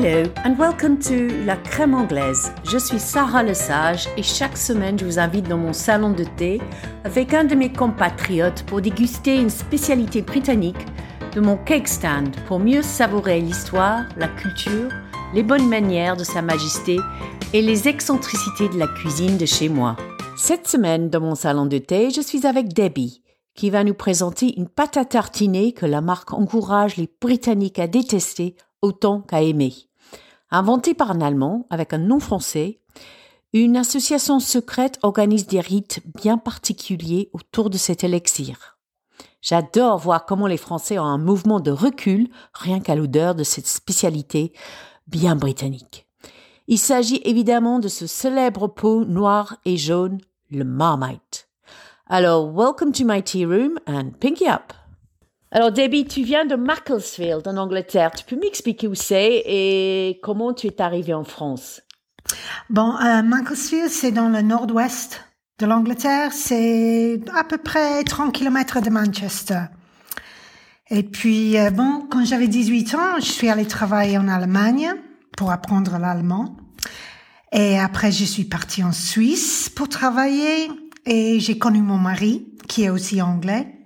Hello and welcome to La Crème Anglaise. Je suis Sarah Lesage et chaque semaine je vous invite dans mon salon de thé avec un de mes compatriotes pour déguster une spécialité britannique de mon cake stand pour mieux savourer l'histoire, la culture, les bonnes manières de Sa Majesté et les excentricités de la cuisine de chez moi. Cette semaine, dans mon salon de thé, je suis avec Debbie, qui va nous présenter une pâte à tartiner que la marque encourage les Britanniques à détester autant qu'à aimer. Inventée par un Allemand avec un nom français, une association secrète organise des rites bien particuliers autour de cet élixir. J'adore voir comment les Français ont un mouvement de recul rien qu'à l'odeur de cette spécialité bien britannique. Il s'agit évidemment de ce célèbre pot noir et jaune, le Marmite. Alors, welcome to my tea room and pinky up. Alors, Debbie, tu viens de Macclesfield, en Angleterre. Tu peux m'expliquer où c'est et comment tu es arrivée en France? Bon, euh, Macclesfield, c'est dans le nord-ouest de l'Angleterre. C'est à peu près 30 km de Manchester. Et puis, euh, bon, quand j'avais 18 ans, je suis allée travailler en Allemagne pour apprendre l'allemand. Et après, je suis partie en Suisse pour travailler et j'ai connu mon mari, qui est aussi anglais.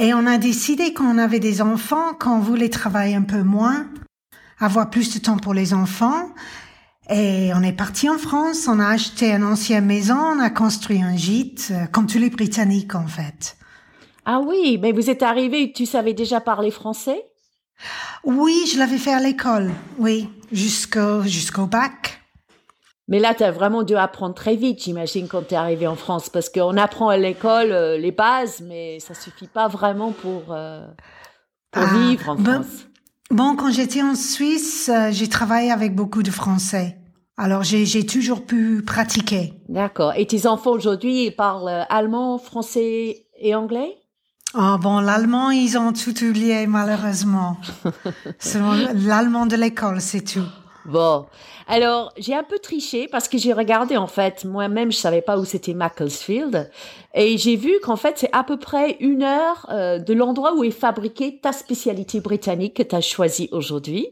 Et on a décidé qu'on avait des enfants, qu'on voulait travailler un peu moins, avoir plus de temps pour les enfants. Et on est parti en France, on a acheté une ancienne maison, on a construit un gîte, euh, comme tous les Britanniques en fait. Ah oui, mais vous êtes arrivé, tu savais déjà parler français? Oui, je l'avais fait à l'école, oui, jusqu'au jusqu'au bac. Mais là, tu as vraiment dû apprendre très vite, j'imagine, quand tu es arrivé en France, parce qu'on apprend à l'école euh, les bases, mais ça suffit pas vraiment pour, euh, pour Ah, vivre en ben- France. Bon, quand j'étais en Suisse, euh, j'ai travaillé avec beaucoup de Français. Alors j'ai toujours pu pratiquer. D'accord. Et tes enfants aujourd'hui, ils parlent allemand, français et anglais? Ah bon, l'allemand, ils ont tout oublié malheureusement. L'allemand de l'école, c'est tout. Bon. Alors, j'ai un peu triché parce que j'ai regardé, en fait, moi-même, je savais pas où c'était Macclesfield. Et j'ai vu qu'en fait, c'est à peu près une heure euh, de l'endroit où est fabriquée ta spécialité britannique que tu as choisie aujourd'hui.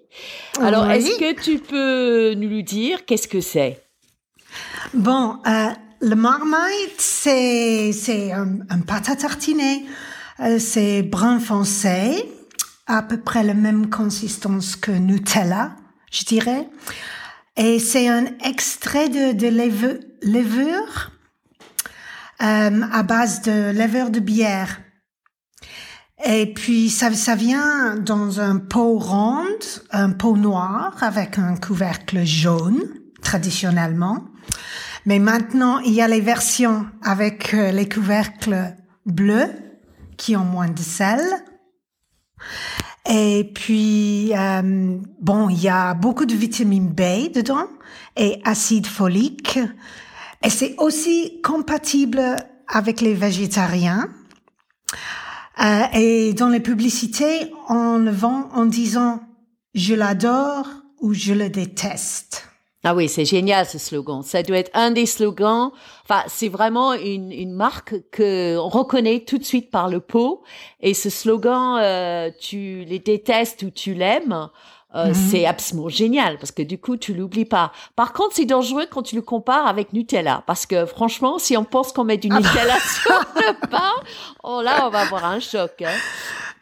Alors, Oui. est-ce que tu peux nous dire qu'est-ce que c'est? Bon, euh, le marmite, c'est c'est un, un pâte à tartiner. Euh, c'est brun foncé, à peu près la même consistance que Nutella, je dirais. Et c'est un extrait de, de levure, euh, à base de levure de bière. Et puis ça, ça vient dans un pot rond, un pot noir avec un couvercle jaune, traditionnellement. Mais maintenant, il y a les versions avec euh, les couvercles bleus qui ont moins de sel. Et puis, euh, bon, il y a beaucoup de vitamine B dedans et acide folique. Et c'est aussi compatible avec les végétariens. Euh, et dans les publicités, on le vend en disant je l'adore ou je le déteste. Ah oui, c'est génial ce slogan. Ça doit être un des slogans. Enfin, c'est vraiment une, une marque que on reconnaît tout de suite par le pot. Et ce slogan, euh, tu les détestes ou tu l'aimes, euh, Mhm. c'est absolument génial parce que du coup, tu l'oublies pas. Par contre, c'est dangereux quand tu le compares avec Nutella parce que franchement, si on pense qu'on met du Ah bah. Nutella sur le pain, oh là, on va avoir un choc. Hein.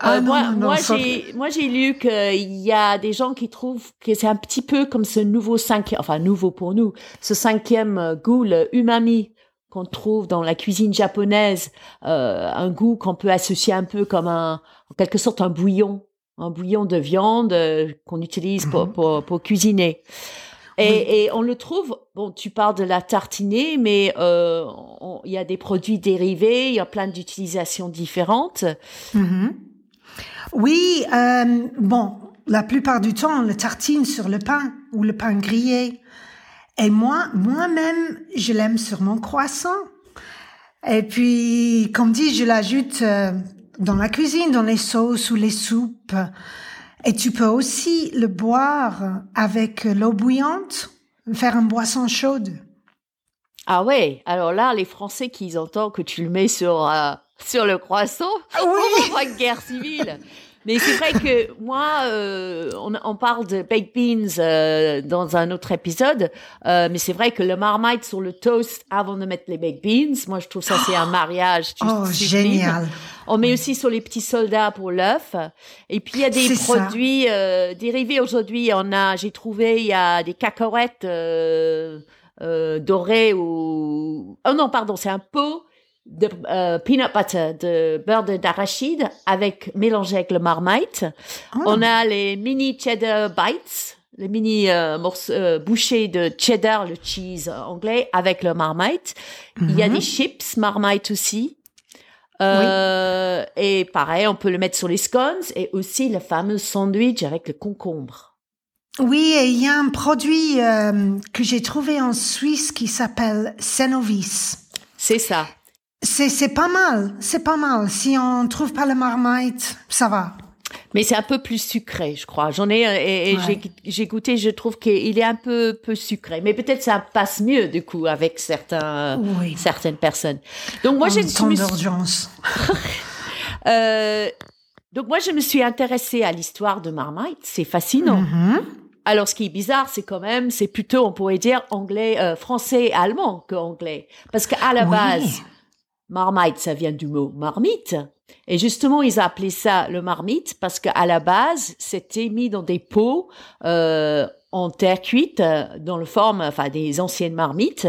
Ah Euh, non, moi, non, moi, j'ai, moi, j'ai lu qu'il y a des gens qui trouvent que c'est un petit peu comme ce nouveau cinquième, enfin nouveau pour nous, ce cinquième euh, goût, le umami qu'on trouve dans la cuisine japonaise, euh, un goût qu'on peut associer un peu comme un, en quelque sorte un bouillon, un bouillon de viande euh, qu'on utilise pour, Mhm. pour, pour cuisiner. Et, et on le trouve, bon, tu parles de la tartinée, mais euh, il y a des produits dérivés, il y a plein d'utilisations différentes. Mhm. Oui, euh, bon, la plupart du temps, on le tartine sur le pain ou le pain grillé. Et moi, moi-même, je l'aime sur mon croissant. Et puis, comme dit, je l'ajoute euh, dans la cuisine, dans les sauces ou les soupes. Et tu peux aussi le boire avec l'eau bouillante, faire une boisson chaude. Ah ouais, alors là, les Français qui entendent que tu le mets sur, euh, sur le croissant, on oui. voir une guerre civile. Mais c'est vrai que moi, euh, on, on, parle de baked beans euh, dans un autre épisode, euh, mais c'est vrai que le marmite sur le toast avant de mettre les baked beans, moi je trouve ça c'est un mariage. Oh, génial. On met aussi sur les petits soldats pour l'œuf. Et puis il y a des produits euh, dérivés aujourd'hui. On a, j'ai trouvé, il y a des cacahuètes euh, euh, dorées ou oh non pardon, c'est un pot de euh, peanut butter, de beurre d'arachide avec mélangé avec le marmite. Ah. On a les mini cheddar bites, les mini euh, morceaux, euh, bouchées de cheddar, le cheese anglais avec le marmite. Il y a mhm. des chips marmite aussi. Euh, Et pareil, on peut le mettre sur les scones et aussi le fameux sandwich avec le concombre. Oui, et il y a un produit euh, que j'ai trouvé en Suisse qui s'appelle Cenovis. C'est ça. C'est, pas mal, c'est pas mal. Si on trouve pas le marmite, ça va. Mais c'est un peu plus sucré, je crois. J'en ai et, j'ai, j'ai goûté, je trouve qu'il est un peu peu sucré. Mais peut-être ça passe mieux du coup avec certains certaines personnes. Donc moi, j'ai d'urgence. euh, donc moi, je me suis intéressée à l'histoire de Marmite. C'est fascinant. Mm-hmm. Alors, ce qui est bizarre, c'est quand même, c'est plutôt, on pourrait dire, anglais, euh, français, allemand que anglais, parce qu'à la base, Marmite, ça vient du mot marmite. Et justement, ils appelaient ça le marmite parce qu'à la base, c'était mis dans des pots euh, en terre cuite, dans le forme, enfin, des anciennes marmites.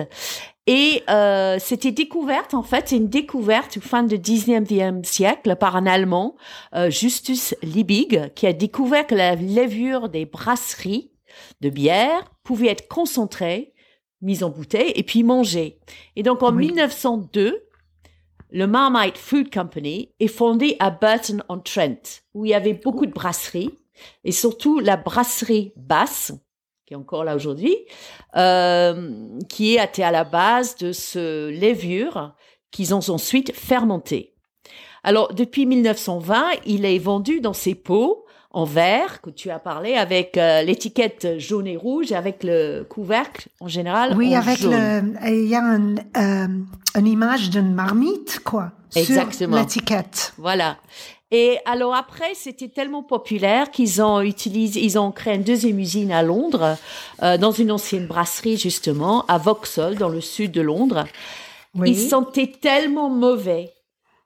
Et euh, c'était découverte, en fait, c'est une découverte au fin du 19e siècle par un Allemand, euh, Justus Liebig, qui a découvert que la levure des brasseries de bière pouvait être concentrée, mise en bouteille et puis mangée. Et donc en 1902, le Marmite Food Company est fondé à Burton-on-Trent, où il y avait beaucoup de brasseries, et surtout la brasserie Basse, qui est encore là aujourd'hui, euh, qui été à la base de ce levure qu'ils ont ensuite fermenté. Alors, depuis 1920, il est vendu dans ces pots en verre que tu as parlé avec euh, l'étiquette jaune et rouge avec le couvercle en général oui avec le il y a un, euh, une image d'une marmite quoi exactement. l'étiquette. Voilà. Et alors après c'était tellement populaire qu'ils ont utilisé ils ont créé une deuxième usine à Londres euh, dans une ancienne brasserie justement à Vauxhall dans le sud de Londres. Oui. ils sentaient tellement mauvais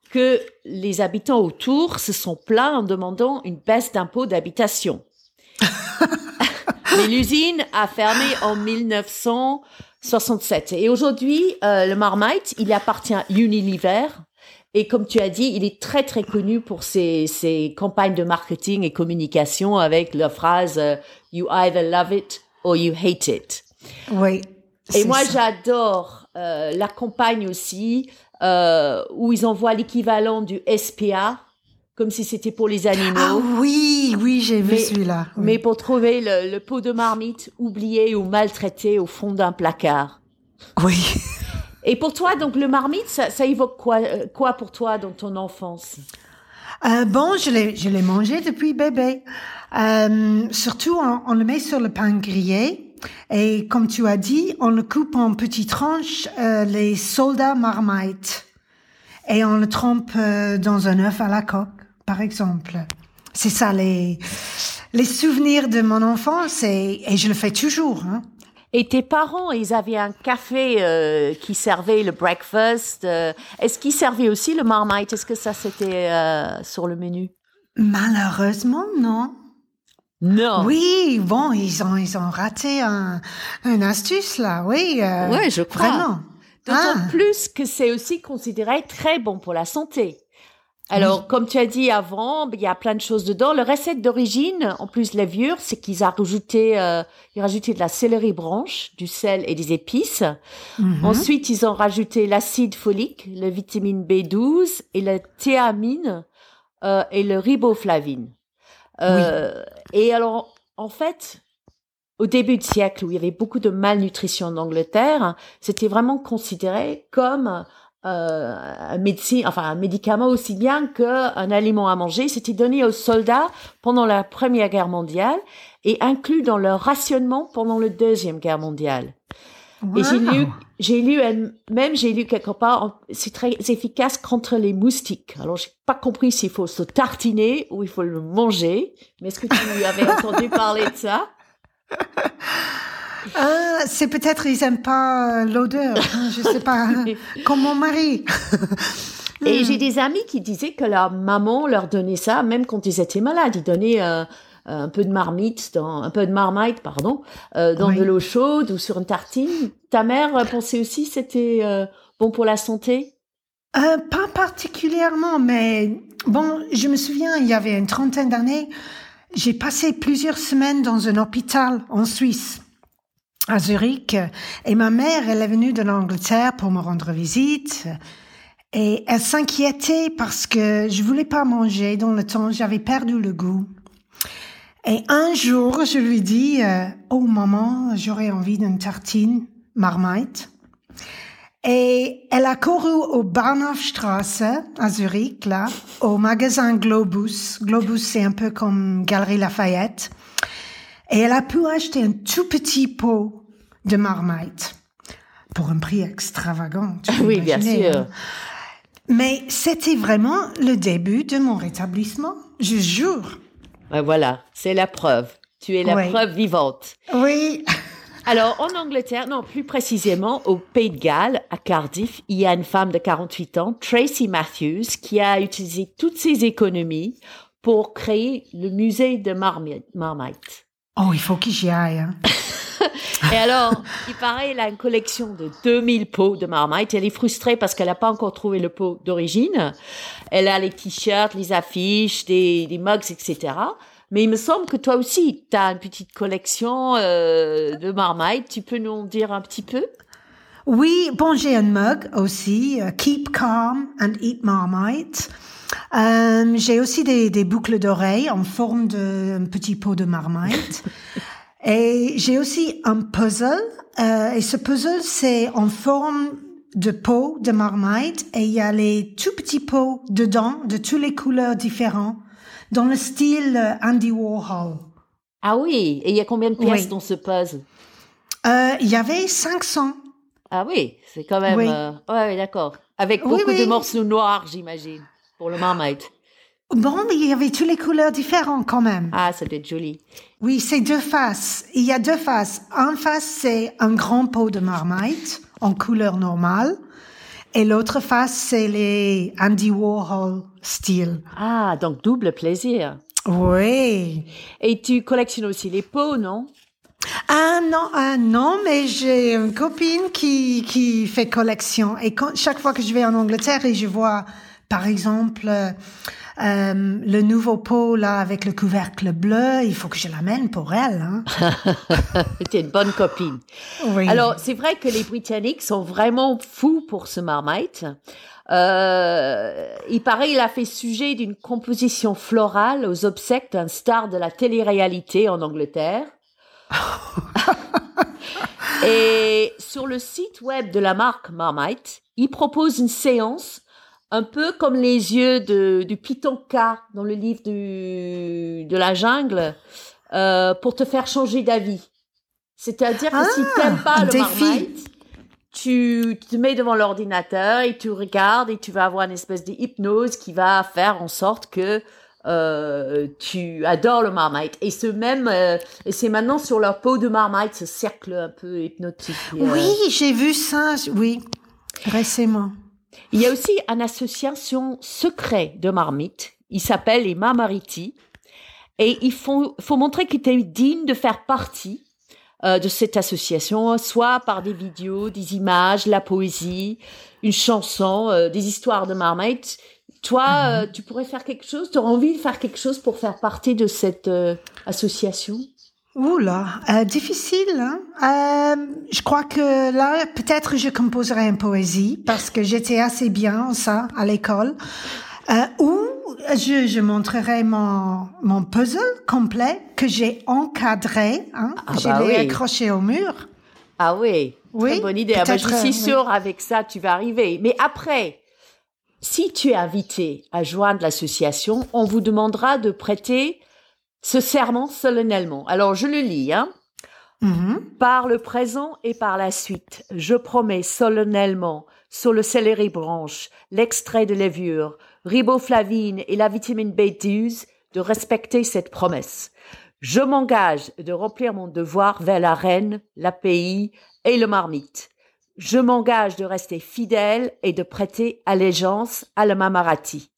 que les habitants autour se sont plaints en demandant une baisse d'impôt d'habitation. Mais l'usine a fermé en 1967. Et aujourd'hui, euh, le Marmite, il appartient à Unilever. Et comme tu as dit, il est très très connu pour ses, ses campagnes de marketing et communication avec la phrase euh, You either love it or you hate it. Oui. Et moi, j'adore euh, la campagne aussi euh, où ils envoient l'équivalent du SPA, comme si c'était pour les animaux. Ah oui, oui, j'ai vu celui-là. Mais pour trouver le, le, pot de marmite oublié ou maltraité au fond d'un placard. Oui. Et pour toi, donc le marmite, ça, ça évoque quoi, euh, quoi pour toi dans ton enfance? Euh, bon, je l'ai, je l'ai mangé depuis bébé. Euh, surtout, on, on, le met sur le pain grillé et comme tu as dit, on le coupe en petites tranches, euh, les soldats marmite. Et on le trempe euh, dans un œuf à la coque, par exemple. C'est ça les, les souvenirs de mon enfance et, et je le fais toujours. Hein. Et tes parents, ils avaient un café euh, qui servait le breakfast. Euh, est-ce qu'ils servaient aussi le marmite? Est-ce que ça c'était euh, sur le menu? Malheureusement, non. Non. Oui, bon, ils ont ils ont raté un, une astuce là, oui. Euh, oui, je crois. Vraiment. D'autant ah. plus que c'est aussi considéré très bon pour la santé. Alors, comme tu as dit avant, il y a plein de choses dedans. Le recette d'origine, en plus levure, c'est qu'ils ont rajouté, euh, ils ont rajouté de la céleri branche, du sel et des épices. Mm-hmm. Ensuite, ils ont rajouté l'acide folique, la vitamine B12 et la théamine euh, et le riboflavine. Euh, Et alors, en fait, au début du siècle, où il y avait beaucoup de malnutrition en Angleterre, c'était vraiment considéré comme euh, un médecin, enfin un médicament aussi bien qu'un aliment à manger. C'était donné aux soldats pendant la Première Guerre mondiale et inclus dans leur rationnement pendant la Deuxième Guerre mondiale. Et j'ai lu, j'ai lu, même j'ai lu quelque part, c'est très efficace contre les moustiques. Alors j'ai pas compris s'il faut se tartiner ou il faut le manger. Mais est-ce que tu avais entendu parler de ça? Ah, c'est peut-être ils aiment pas l'odeur, hein, je sais pas, comme mon mari. Et j'ai des amis qui disaient que leur maman leur donnait ça, même quand ils étaient malades. Ils donnaient euh, un peu de marmite, dans, un peu de marmite, pardon, euh, dans de l'eau chaude ou sur une tartine. Ta mère pensait aussi que c'était euh, bon pour la santé? Euh, Pas particulièrement, mais bon, je me souviens, il y avait une trentaine d'années, j'ai passé plusieurs semaines dans un hôpital en Suisse à Zurich et ma mère elle est venue de l'Angleterre pour me rendre visite et elle s'inquiétait parce que je voulais pas manger dans le temps j'avais perdu le goût et un jour, je lui dis, euh, oh maman, j'aurais envie d'une tartine marmite. Et elle a couru au Bahnhofstrasse à Zurich, là, au magasin Globus. Globus, c'est un peu comme Galerie Lafayette. Et elle a pu acheter un tout petit pot de marmite pour un prix extravagant. oui, bien sûr. Hein. Mais c'était vraiment le début de mon rétablissement, je jure. Ben voilà, c'est la preuve. Tu es la preuve vivante. Oui. Alors, en Angleterre, non, plus précisément au Pays de Galles, à Cardiff, il y a une femme de 48 ans, Tracy Matthews, qui a utilisé toutes ses économies pour créer le musée de Marmite. Oh, il faut que j'y aille. Hein. Et alors, il paraît, elle a une collection de 2000 pots de Marmite. Elle est frustrée parce qu'elle n'a pas encore trouvé le pot d'origine. Elle a les t-shirts, les affiches, des, des mugs, etc. Mais il me semble que toi aussi, tu as une petite collection euh, de Marmite. Tu peux nous en dire un petit peu? Oui, bon, j'ai un mug aussi, euh, Keep Calm and Eat Marmite. Euh, j'ai aussi des, des boucles d'oreilles en forme de petit pot de marmite. Et j'ai aussi un puzzle. Euh, et ce puzzle, c'est en forme de pot de marmite. Et il y a les tout petits pots dedans, de toutes les couleurs différentes, dans le style euh, Andy Warhol. Ah oui, et il y a combien de pièces dans ce puzzle? Euh, Il y avait 500. Ah oui, c'est quand même... Oui. Ouais, d'accord. Avec beaucoup de morceaux noirs, j'imagine, pour le marmite. Bon, mais il y avait toutes les couleurs différentes quand même. Ah, ça doit être joli. Oui, c'est deux faces. Il y a deux faces. Un face, c'est un grand pot de marmite en couleur normale. Et l'autre face, c'est les Andy Warhol style. Ah, donc double plaisir. Oui. Et tu collectionnes aussi les pots, non? Ah non, ah non, mais j'ai une copine qui, qui fait collection. Et quand, chaque fois que je vais en Angleterre et je vois, par exemple, euh, le nouveau pot là avec le couvercle bleu, il faut que je l'amène pour elle. Hein. es une bonne copine. Oui. Alors c'est vrai que les Britanniques sont vraiment fous pour ce marmite. Euh, il paraît il a fait sujet d'une composition florale aux obsèques d'un star de la télé-réalité en Angleterre. Et sur le site web de la marque Marmite, il propose une séance un peu comme les yeux de, du Python K dans le livre du, de la jungle, euh, pour te faire changer d'avis. C'est-à-dire que si si t'aimes pas le marmite, tu te mets devant l'ordinateur et tu regardes et tu vas avoir une espèce d'hypnose qui va faire en sorte que euh, tu adores le marmite. Et ce même, euh, et c'est maintenant sur leur peau de marmite, ce cercle un peu hypnotique. Oui, j'ai vu ça, oui, récemment. Il y a aussi une association secrète de marmites. Il s'appelle les Marmariti. Et il faut, faut montrer que tu es digne de faire partie euh, de cette association, soit par des vidéos, des images, la poésie, une chanson, euh, des histoires de marmites. Toi, mhm. euh, tu pourrais faire quelque chose, tu aurais envie de faire quelque chose pour faire partie de cette association? Oula, euh, difficile. Hein? Euh, je crois que là, peut-être je composerai une poésie parce que j'étais assez bien en ça à l'école. Euh, ou je, je montrerai mon, mon puzzle complet que j'ai encadré. Hein? Ah je bah l'ai accroché au mur. Ah oui, oui très bonne idée. Ah bah, je suis sûre avec ça, tu vas arriver. Mais après, si tu es invité à joindre l'association, on vous demandera de prêter ce serment solennellement. Alors je le lis. Hein. Mhm. Par le présent et par la suite, je promets solennellement sur le céleri branche, l'extrait de levure, riboflavine et la vitamine B12 de respecter cette promesse. Je m'engage de remplir mon devoir vers la reine, la pays et le marmite. Je m'engage de rester fidèle et de prêter allégeance à la Mamarati.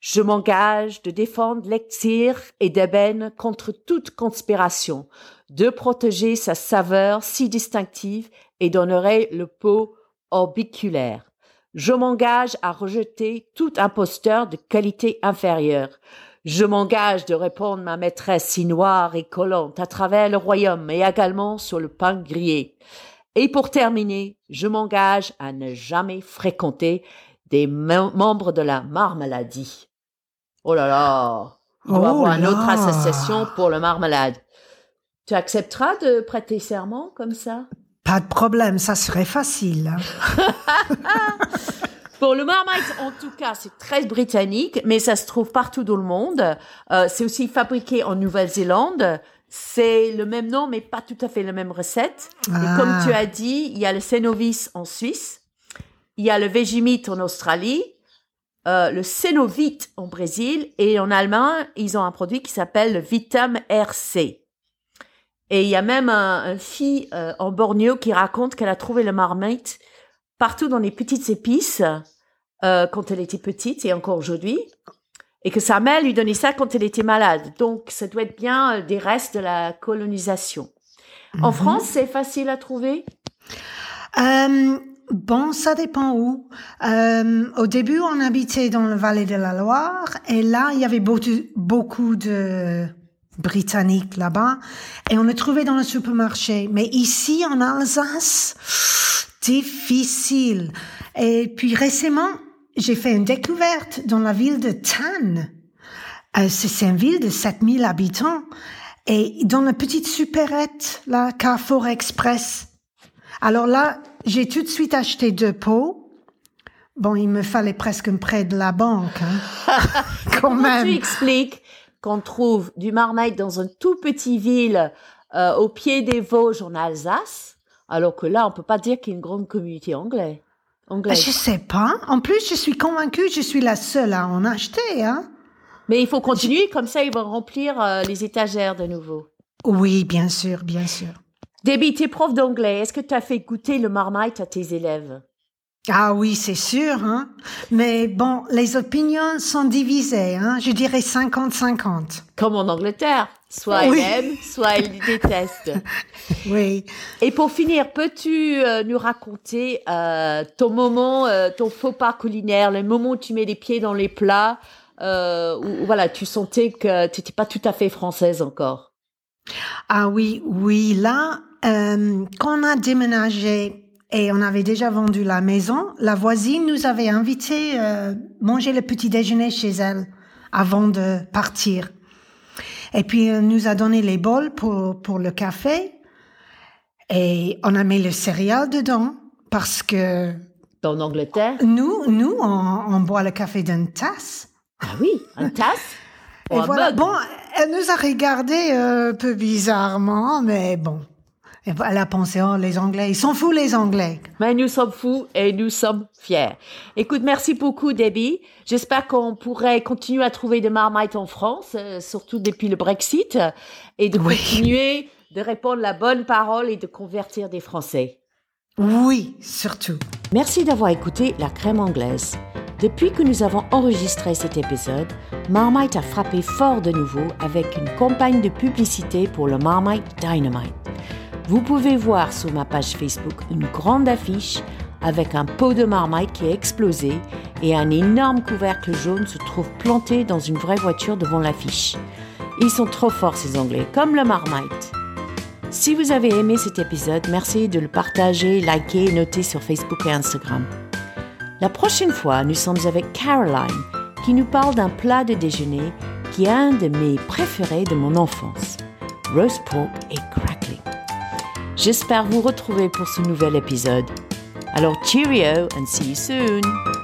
Je m'engage de défendre l'Exir et d'ébène contre toute conspiration, de protéger sa saveur si distinctive et d'honorer le pot orbiculaire. Je m'engage à rejeter tout imposteur de qualité inférieure. Je m'engage de répondre ma maîtresse si noire et collante à travers le royaume et également sur le pain grillé. Et pour terminer, je m'engage à ne jamais fréquenter des mem- membres de la marmeladie. Oh là là, on doit Oh avoir une autre association pour le marmelade. Tu accepteras de prêter serment comme ça? Pas de problème, ça serait facile. Pour le Marmite, en tout cas, c'est très britannique, mais ça se trouve partout dans le monde. Euh, c'est aussi fabriqué en Nouvelle-Zélande. C'est le même nom, mais pas tout à fait la même recette. Ah. Et comme tu as dit, il y a le Cenovis en Suisse, il y a le Vegemite en Australie, euh, le Cenovite en Brésil, et en Allemagne, ils ont un produit qui s'appelle le Vitam RC. Et il y a même un, un fille euh, en Bornéo qui raconte qu'elle a trouvé le marmite partout dans les petites épices euh, quand elle était petite et encore aujourd'hui. Et que sa mère lui donnait ça quand elle était malade. Donc, ça doit être bien des restes de la colonisation. En Mhm. France, c'est facile à trouver? Euh, bon, ça dépend où. Euh, au début, on habitait dans la vallée de la Loire et là, il y avait beaucoup, de Britanniques là-bas et on le trouvait dans le supermarché. Mais ici, en Alsace, difficile. Et puis récemment, j'ai fait une découverte dans la ville de Tannes. Euh, c'est c'est une ville de 7000 habitants. Et dans la petite supérette, la Carrefour Express, alors là, j'ai tout de suite acheté deux pots. Bon, il me fallait presque un prêt de la banque, hein. quand Comment tu même. expliques qu'on trouve du marmite dans une tout petite ville euh, au pied des Vosges en Alsace, alors que là, on peut pas dire qu'il y a une grande communauté anglaise. anglaise? Je sais pas. En plus, je suis convaincue, je suis la seule à en acheter, hein. Mais il faut continuer, comme ça, ils vont remplir euh, les étagères de nouveau. Oui, bien sûr, bien sûr. Debbie, t'es prof d'anglais. Est-ce que tu as fait goûter le marmite à tes élèves? Ah oui, c'est sûr, hein. Mais bon, les opinions sont divisées, hein. Je dirais 50-50. Comme en Angleterre. Soit Oui. elle aime, soit elle déteste. Oui. Et pour finir, peux-tu euh, nous raconter euh, ton moment, euh, ton faux pas culinaire, le moment où tu mets les pieds dans les plats, euh, où, où, voilà, tu sentais que tu n'étais pas tout à fait française encore? Ah oui, oui, là, euh, quand on a déménagé et on avait déjà vendu la maison, la voisine nous avait invité euh, manger le petit déjeuner chez elle avant de partir. Et puis elle nous a donné les bols pour pour le café et on a mis le céréal dedans parce que En Angleterre nous nous on, on boit le café d'une tasse. Ah oui, un tasse? Et un voilà. Bon, elle nous a regardé euh, un peu bizarrement, mais bon. Et Elle a pensé, oh, les Anglais, ils sont fous, les Anglais. Mais nous sommes fous et nous sommes fiers. Écoute, merci beaucoup, Debbie. J'espère qu'on pourrait continuer à trouver des marmites en France, euh, surtout depuis le Brexit, et de Oui. continuer de répondre la bonne parole et de convertir des Français. Oui, surtout. Merci d'avoir écouté La Crème Anglaise. Depuis que nous avons enregistré cet épisode, Marmite a frappé fort de nouveau avec une campagne de publicité pour le Marmite Dynamite. Vous pouvez voir sur ma page Facebook une grande affiche avec un pot de marmite qui a explosé et un énorme couvercle jaune se trouve planté dans une vraie voiture devant l'affiche. Ils sont trop forts ces Anglais, comme le marmite. Si vous avez aimé cet épisode, merci de le partager, liker et noter sur Facebook et Instagram. La prochaine fois, nous sommes avec Caroline qui nous parle d'un plat de déjeuner qui est un de mes préférés de mon enfance, roast pork et crackling. J'espère vous retrouver pour ce nouvel épisode. Alors cheerio and see you soon!